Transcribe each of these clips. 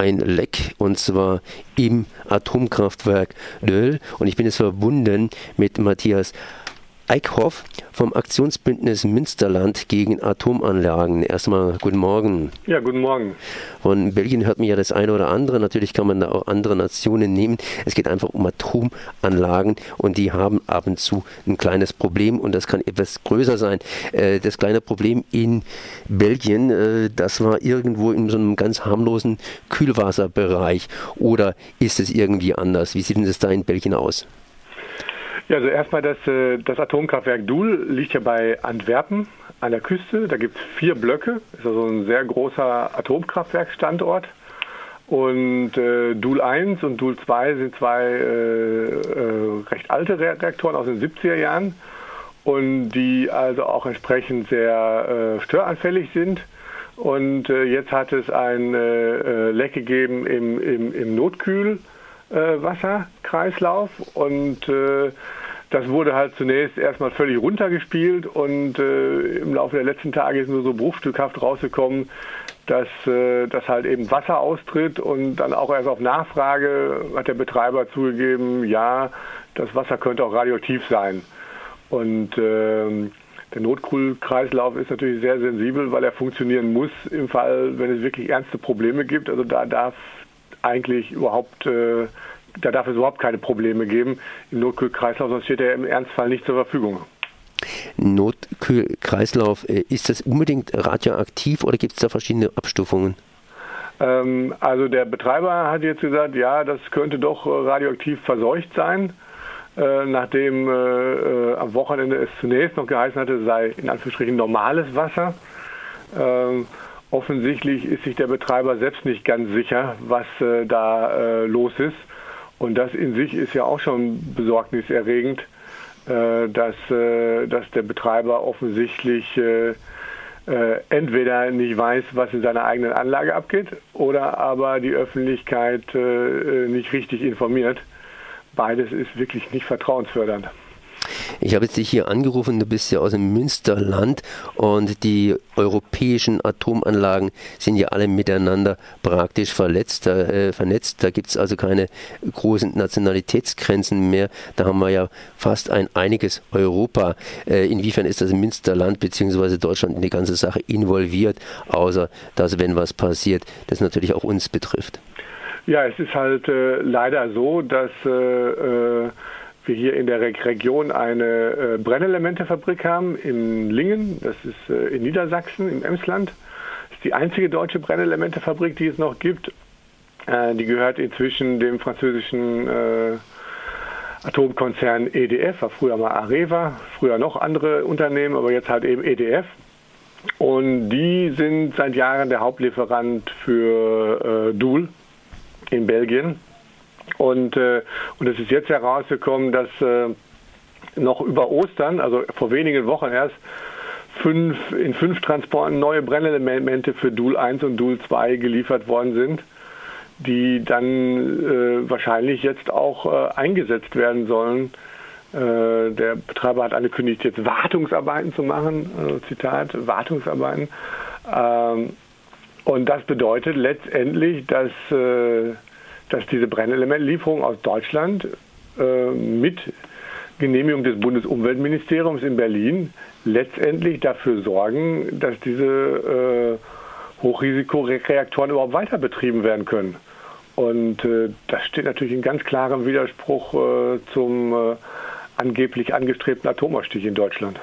ein Leck und zwar im Atomkraftwerk Döll. Und ich bin jetzt verbunden mit Matthias Eickhoff vom Aktionsbündnis Münsterland gegen Atomanlagen. Erstmal guten Morgen. Ja, guten Morgen. Von Belgien hört man ja das eine oder andere. Natürlich kann man da auch andere Nationen nehmen. Es geht einfach um Atomanlagen und die haben ab und zu ein kleines Problem und das kann etwas größer sein. Äh, das kleine Problem in Belgien, äh, das war irgendwo in so einem ganz harmlosen Kühlwasserbereich. Oder ist es irgendwie anders? Wie sieht denn das da in Belgien aus? Ja, also erstmal das, äh, das Atomkraftwerk Doel liegt ja bei Antwerpen an der Küste. Da gibt es vier Blöcke. Ist also ein sehr großer Atomkraftwerksstandort. Und äh, Doel 1 und Doel 2 sind zwei äh, äh, recht alte Reaktoren aus den 70er Jahren und die also auch entsprechend sehr äh, störanfällig sind. Und äh, jetzt hat es ein äh, Leck gegeben im, im, im Notkühlwasserkreislauf und das wurde halt zunächst erstmal völlig runtergespielt und äh, im Laufe der letzten Tage ist nur so bruchstückhaft rausgekommen, dass, äh, dass halt eben Wasser austritt und dann auch erst auf Nachfrage hat der Betreiber zugegeben, ja, das Wasser könnte auch radioaktiv sein. Und äh, der Notkühlkreislauf ist natürlich sehr sensibel, weil er funktionieren muss im Fall, wenn es wirklich ernste Probleme gibt. Also da darf eigentlich überhaupt äh, da darf es überhaupt keine Probleme geben im Notkühlkreislauf, sonst steht er im Ernstfall nicht zur Verfügung. Notkühlkreislauf, äh, ist das unbedingt radioaktiv oder gibt es da verschiedene Abstufungen? Ähm, also der Betreiber hat jetzt gesagt, ja, das könnte doch äh, radioaktiv verseucht sein. Äh, nachdem äh, äh, am Wochenende es zunächst noch geheißen hatte, sei in Anführungsstrichen normales Wasser. Ähm, offensichtlich ist sich der Betreiber selbst nicht ganz sicher, was äh, da los ist. Und das in sich ist ja auch schon besorgniserregend, äh, dass, äh, dass der Betreiber offensichtlich äh, entweder nicht weiß, was in seiner eigenen Anlage abgeht, oder aber die Öffentlichkeit nicht richtig informiert. Beides ist wirklich nicht vertrauensfördernd. Ich habe jetzt dich hier angerufen, du bist ja aus dem Münsterland und die europäischen Atomanlagen sind ja alle miteinander praktisch verletzt, äh, vernetzt. Da gibt es also keine großen Nationalitätsgrenzen mehr. Da haben wir ja fast ein einiges Europa. Äh, inwiefern ist das Münsterland bzw. Deutschland in die ganze Sache involviert, außer dass, wenn was passiert, das natürlich auch uns betrifft? Ja, es ist halt äh, leider so, dass äh, äh wir hier in der Region eine äh, Brennelementefabrik haben in Lingen, das ist äh, in Niedersachsen, im Emsland. Das ist die einzige deutsche Brennelementefabrik, die es noch gibt. Äh, die gehört inzwischen dem französischen äh, Atomkonzern EDF, war früher mal Areva, früher noch andere Unternehmen, aber jetzt halt eben EDF. Und die sind seit Jahren der Hauptlieferant für äh, Doel in Belgien. Und, äh, und es ist jetzt herausgekommen, dass äh, noch über Ostern, also vor wenigen Wochen erst, fünf, in fünf Transporten neue Brennelemente für Dual 1 und Dual 2 geliefert worden sind, die dann äh, wahrscheinlich jetzt auch äh, eingesetzt werden sollen. Äh, der Betreiber hat angekündigt, jetzt Wartungsarbeiten zu machen, also Zitat, Wartungsarbeiten. Ähm, und das bedeutet letztendlich, dass dass diese Brennelementlieferungen aus Deutschland äh, mit Genehmigung des Bundesumweltministeriums in Berlin letztendlich dafür sorgen, dass diese äh, Hochrisikoreaktoren überhaupt weiter betrieben werden können. Und äh, das steht natürlich in ganz klarem Widerspruch äh, zum äh, angeblich angestrebten Atomausstieg in Deutschland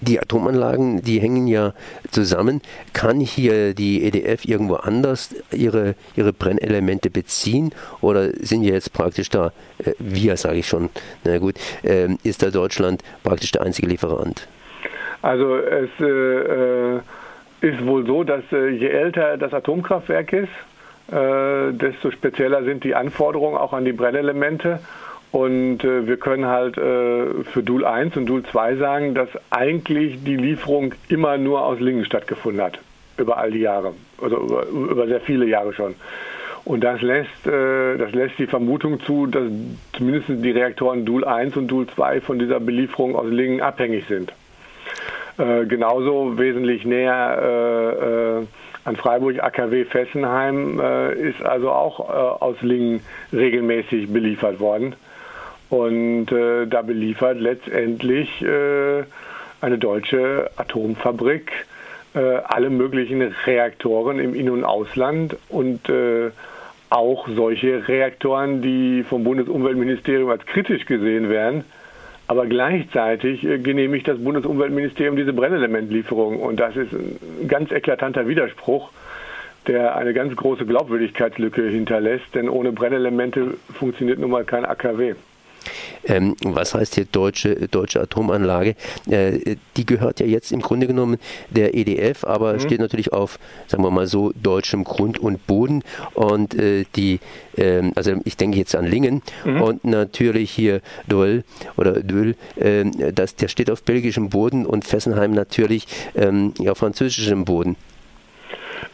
die Atomanlagen, die hängen ja zusammen. Kann hier die EDF irgendwo anders ihre, ihre Brennelemente beziehen oder sind wir jetzt praktisch da, äh, wir sage ich schon, na gut, äh, ist da Deutschland praktisch der einzige Lieferant? Also es äh, äh ist wohl so, dass äh, je älter das Atomkraftwerk ist, äh, desto spezieller sind die Anforderungen auch an die Brennelemente. Und äh, wir können halt äh, für Dual 1 und Dual 2 sagen, dass eigentlich die Lieferung immer nur aus Lingen stattgefunden hat. Über all die Jahre. Also über, über sehr viele Jahre schon. Und das lässt, äh, das lässt die Vermutung zu, dass zumindest die Reaktoren Dual 1 und Dual 2 von dieser Belieferung aus Lingen abhängig sind. Äh, genauso wesentlich näher äh, äh, an Freiburg AKW Fessenheim ist also auch aus Lingen regelmäßig beliefert worden. Und äh, da beliefert letztendlich äh, eine deutsche Atomfabrik äh, alle möglichen Reaktoren im In- und Ausland und äh, auch solche Reaktoren, die vom Bundesumweltministerium als kritisch gesehen werden. Aber gleichzeitig äh, genehmigt das Bundesumweltministerium diese Brennelementlieferung. Und das ist ein ganz eklatanter Widerspruch, der eine ganz große Glaubwürdigkeitslücke hinterlässt. Denn ohne Brennelemente funktioniert nun mal kein AKW. Ähm, was heißt hier deutsche, deutsche Atomanlage? Äh, die gehört ja jetzt im Grunde genommen der EDF, aber mhm. steht natürlich auf, sagen wir mal so, deutschem Grund und Boden. Und äh, die, äh, also ich denke jetzt an Lingen mhm. und natürlich hier Döll oder Döll, ähm, das, der steht auf belgischem Boden und Fessenheim natürlich ähm, auf französischem Boden.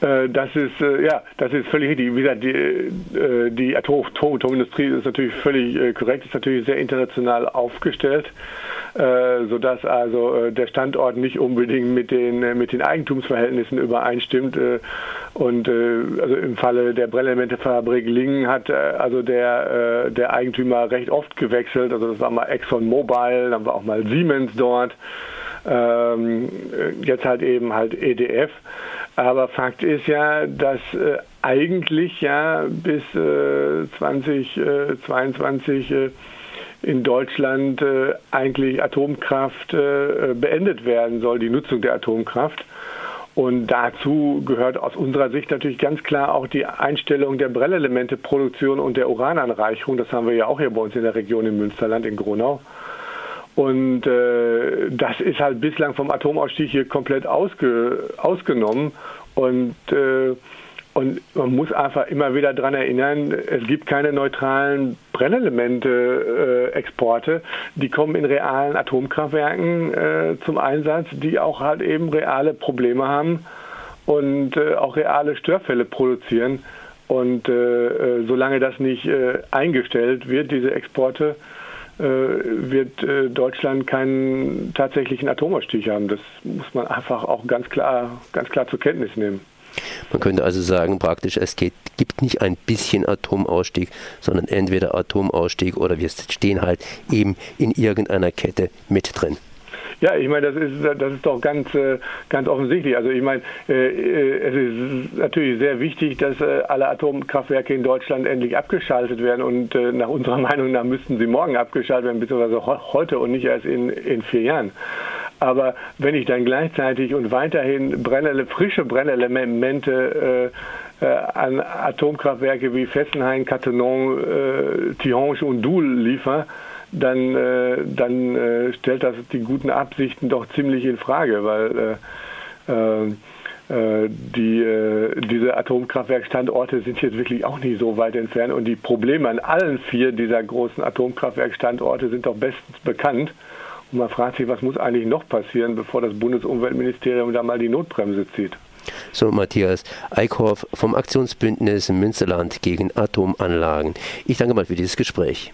Äh, das ist äh, ja, das ist völlig richtig. Wie gesagt, die, äh, die Atomindustrie ist natürlich völlig korrekt, ist natürlich sehr international aufgestellt, sodass also der Standort nicht unbedingt mit den mit den Eigentumsverhältnissen übereinstimmt. Und also im Falle der Brennelementefabrik Lingen hat also der der Eigentümer recht oft gewechselt. Also das war mal Exxon Mobil, dann war auch mal Siemens dort. Ähm, jetzt halt eben halt EDF. Aber Fakt ist ja, dass äh, eigentlich ja bis äh, 2022 äh, in Deutschland äh, eigentlich Atomkraft äh, beendet werden soll, die Nutzung der Atomkraft. Und dazu gehört aus unserer Sicht natürlich ganz klar auch die Einstellung der Brennelementeproduktion und der Urananreichung. Das haben wir ja auch hier bei uns in der Region im Münsterland in Gronau. Und äh, das ist halt bislang vom Atomausstieg hier komplett ausge, ausgenommen. Und, äh, und man muss einfach immer wieder daran erinnern, es gibt keine neutralen Brennelemente-Exporte. Äh, die kommen in realen Atomkraftwerken äh, zum Einsatz, die auch halt eben reale Probleme haben und äh, auch reale Störfälle produzieren. Und äh, äh, solange das nicht eingestellt wird, diese Exporte, äh, wird äh, Deutschland keinen tatsächlichen Atomausstieg haben. Das muss man einfach auch ganz klar, ganz klar zur Kenntnis nehmen. Man könnte also sagen, praktisch, es geht, gibt nicht ein bisschen Atomausstieg, sondern entweder Atomausstieg oder wir stehen halt eben in irgendeiner Kette mit drin. Ja, ich meine, das ist, das ist doch ganz, äh, ganz offensichtlich. Also ich meine, äh, äh, es ist natürlich sehr wichtig, dass alle Atomkraftwerke in Deutschland endlich abgeschaltet werden und nach unserer Meinung nach müssten sie morgen abgeschaltet werden, beziehungsweise heute und nicht erst in, in vier Jahren. Aber wenn ich dann gleichzeitig und weiterhin Brennele, frische Brennelemente äh, an Atomkraftwerke wie Fessenheim, Cattenom, äh, Tihange und Doul liefere, dann, äh, dann äh, stellt das die guten Absichten doch ziemlich in Frage, weil äh, äh, äh die, äh, diese Atomkraftwerkstandorte sind jetzt wirklich auch nicht so weit entfernt und die Probleme an allen vier dieser großen Atomkraftwerkstandorte sind doch bestens bekannt. Und man fragt sich, was muss eigentlich noch passieren, bevor das Bundesumweltministerium da mal die Notbremse zieht. So, Matthias Eickhoff vom Aktionsbündnis Münsterland gegen Atomanlagen. Ich danke mal für dieses Gespräch.